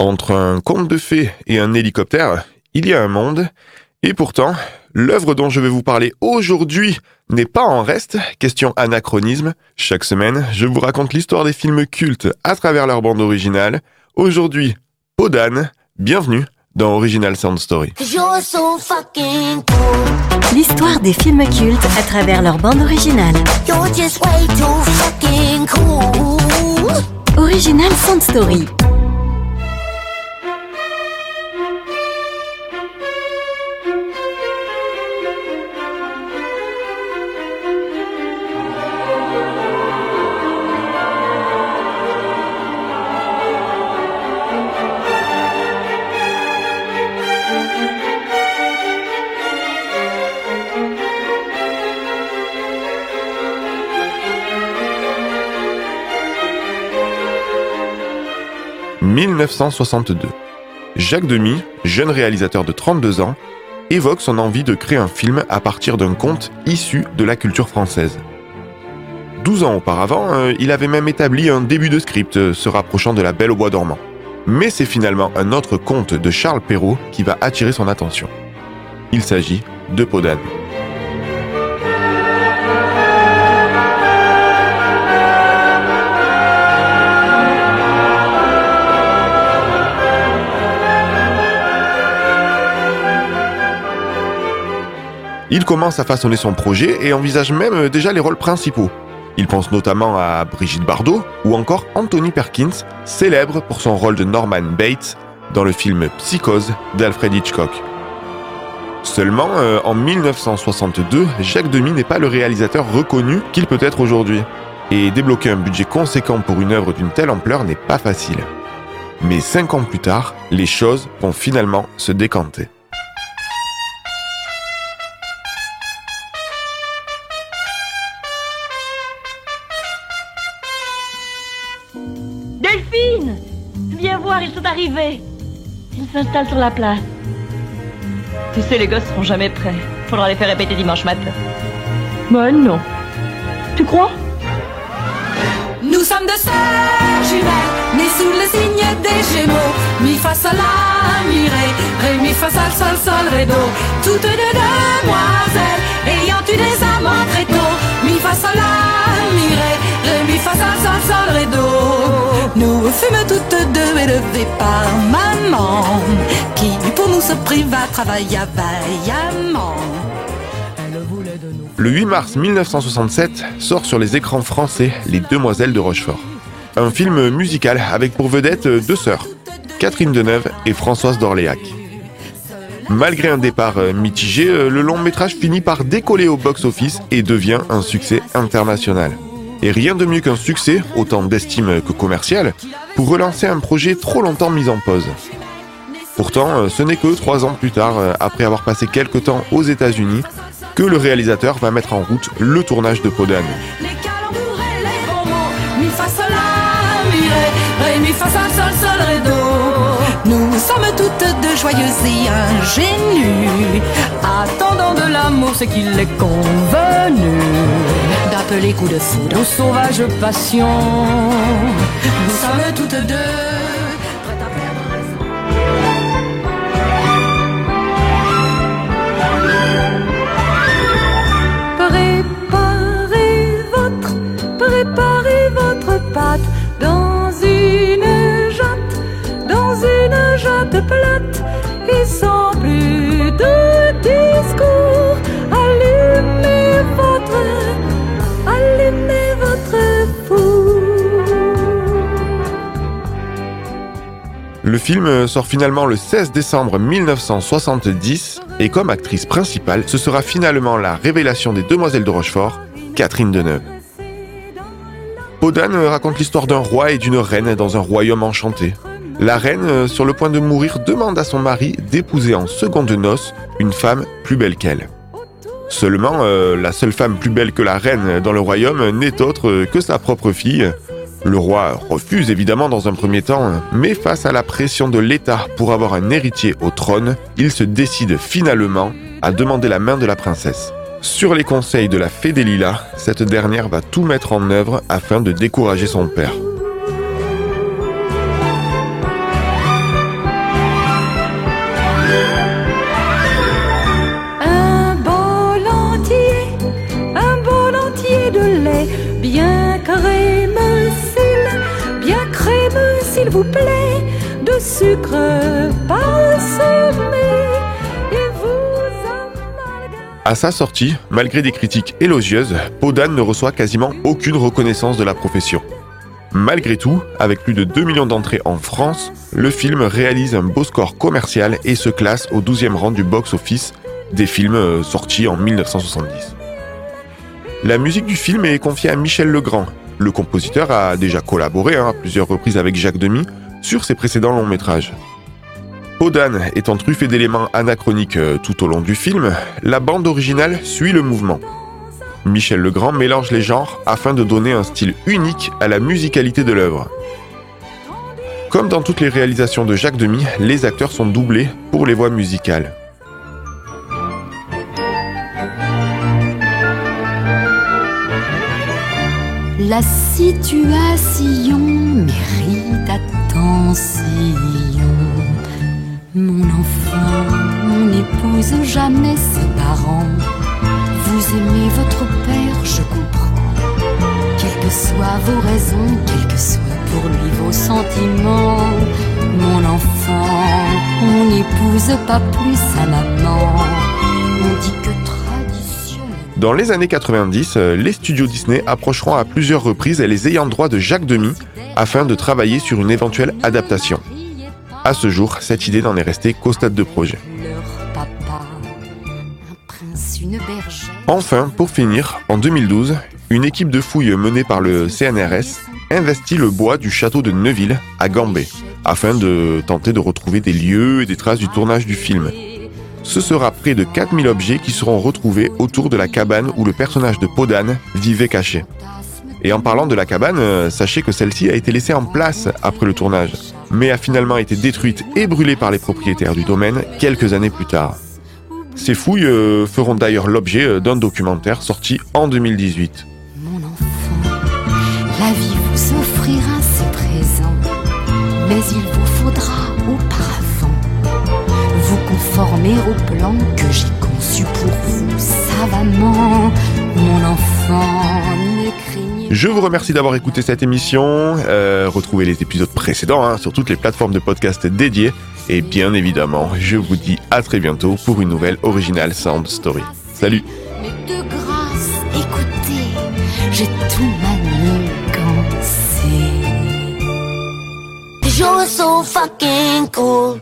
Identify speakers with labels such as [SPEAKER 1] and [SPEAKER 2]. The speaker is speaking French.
[SPEAKER 1] Entre un conte de fées et un hélicoptère, il y a un monde, et pourtant, l'œuvre dont je vais vous parler aujourd'hui n'est pas en reste, question anachronisme. Chaque semaine, je vous raconte l'histoire des films cultes à travers leur bande originale. Aujourd'hui, Podane, bienvenue dans Original Sound Story.
[SPEAKER 2] L'histoire des films cultes à travers leur bande originale. Original Sound Story.
[SPEAKER 1] 1962. Jacques Demy, jeune réalisateur de 32 ans, évoque son envie de créer un film à partir d'un conte issu de la culture française. 12 ans auparavant, euh, il avait même établi un début de script euh, se rapprochant de La Belle au Bois dormant. Mais c'est finalement un autre conte de Charles Perrault qui va attirer son attention. Il s'agit de Podane. Il commence à façonner son projet et envisage même euh, déjà les rôles principaux. Il pense notamment à Brigitte Bardot ou encore Anthony Perkins, célèbre pour son rôle de Norman Bates dans le film Psychose d'Alfred Hitchcock. Seulement, euh, en 1962, Jacques Demy n'est pas le réalisateur reconnu qu'il peut être aujourd'hui. Et débloquer un budget conséquent pour une œuvre d'une telle ampleur n'est pas facile. Mais cinq ans plus tard, les choses vont finalement se décanter.
[SPEAKER 3] Ils s'installent sur la place. Tu sais, les gosses seront jamais prêts. Faudra les faire répéter dimanche matin. Ben non. Tu crois?
[SPEAKER 4] Nous sommes deux sœurs jumelles, nées sous le signe des Gémeaux. Mi fa sol la mi ré, ré mi fa sol sol sol ré do. Toutes deux demoiselles, ayant eu des amants très la. Nous toutes deux par maman, qui pour nous se.
[SPEAKER 1] Le 8 mars 1967 sort sur les écrans français Les Demoiselles de Rochefort. Un film musical avec pour vedette deux sœurs, Catherine Deneuve et Françoise d'Orléac. Malgré un départ euh, mitigé, euh, le long métrage finit par décoller au box-office et devient un succès international. Et rien de mieux qu'un succès, autant d'estime que commercial, pour relancer un projet trop longtemps mis en pause. Pourtant, euh, ce n'est que trois ans plus tard, après avoir passé quelques temps aux États-Unis, que le réalisateur va mettre en route le tournage de Podane.
[SPEAKER 4] Sommes toutes deux joyeuses et ingénues, attendant de l'amour ce qu'il est convenu d'appeler coup de foudre ou sauvage passion. Nous sommes toutes deux.
[SPEAKER 1] Le film sort finalement le 16 décembre 1970 et comme actrice principale, ce sera finalement la révélation des Demoiselles de Rochefort, Catherine Deneuve. Podane raconte l'histoire d'un roi et d'une reine dans un royaume enchanté. La reine, sur le point de mourir, demande à son mari d'épouser en seconde noces une femme plus belle qu'elle. Seulement, euh, la seule femme plus belle que la reine dans le royaume n'est autre que sa propre fille. Le roi refuse évidemment dans un premier temps, mais face à la pression de l'État pour avoir un héritier au trône, il se décide finalement à demander la main de la princesse. Sur les conseils de la fée des cette dernière va tout mettre en œuvre afin de décourager son père. À sa sortie, malgré des critiques élogieuses, Podan ne reçoit quasiment aucune reconnaissance de la profession. Malgré tout, avec plus de 2 millions d'entrées en France, le film réalise un beau score commercial et se classe au 12e rang du box-office des films euh, sortis en 1970. La musique du film est confiée à Michel Legrand. Le compositeur a déjà collaboré hein, à plusieurs reprises avec Jacques Demy sur ses précédents longs métrages. Podan étant truffé d'éléments anachroniques euh, tout au long du film, la bande originale suit le mouvement. Michel Legrand mélange les genres afin de donner un style unique à la musicalité de l'œuvre. Comme dans toutes les réalisations de Jacques Demy, les acteurs sont doublés pour les voix musicales.
[SPEAKER 5] La situation mérite attention. Mon enfant n'épouse jamais ses parents. Vous aimez votre père, je comprends. Quelles que soient vos raisons, quels que soient pour lui vos sentiments. Mon enfant, on n'épouse pas plus sa maman. On dit que
[SPEAKER 1] dans les années 90, euh, les studios Disney approcheront à plusieurs reprises les ayants droit de Jacques Demy afin de travailler sur une éventuelle adaptation. À ce jour, cette idée n'en est restée qu'au stade de projet. Enfin, pour finir, en 2012, une équipe de fouilles menée par le CNRS investit le bois du château de Neuville à Gambé afin de tenter de retrouver des lieux et des traces du tournage du film ce sera près de 4000 objets qui seront retrouvés autour de la cabane où le personnage de Podan vivait caché. Et en parlant de la cabane, euh, sachez que celle-ci a été laissée en place après le tournage, mais a finalement été détruite et brûlée par les propriétaires du domaine quelques années plus tard. Ces fouilles euh, feront d'ailleurs l'objet euh, d'un documentaire sorti en 2018.
[SPEAKER 5] Mon enfant, la vie vous offrira ses présents, mais il vous conformer au plan que j'ai conçu pour vous savamment, mon enfant.
[SPEAKER 1] Je vous remercie d'avoir écouté cette émission. Euh, retrouvez les épisodes précédents hein, sur toutes les plateformes de podcast dédiées. Et bien évidemment, je vous dis à très bientôt pour une nouvelle Original Sound Story. Salut
[SPEAKER 5] Mais de grâce, écoutez, j'ai tout manigancé. You're so fucking cool.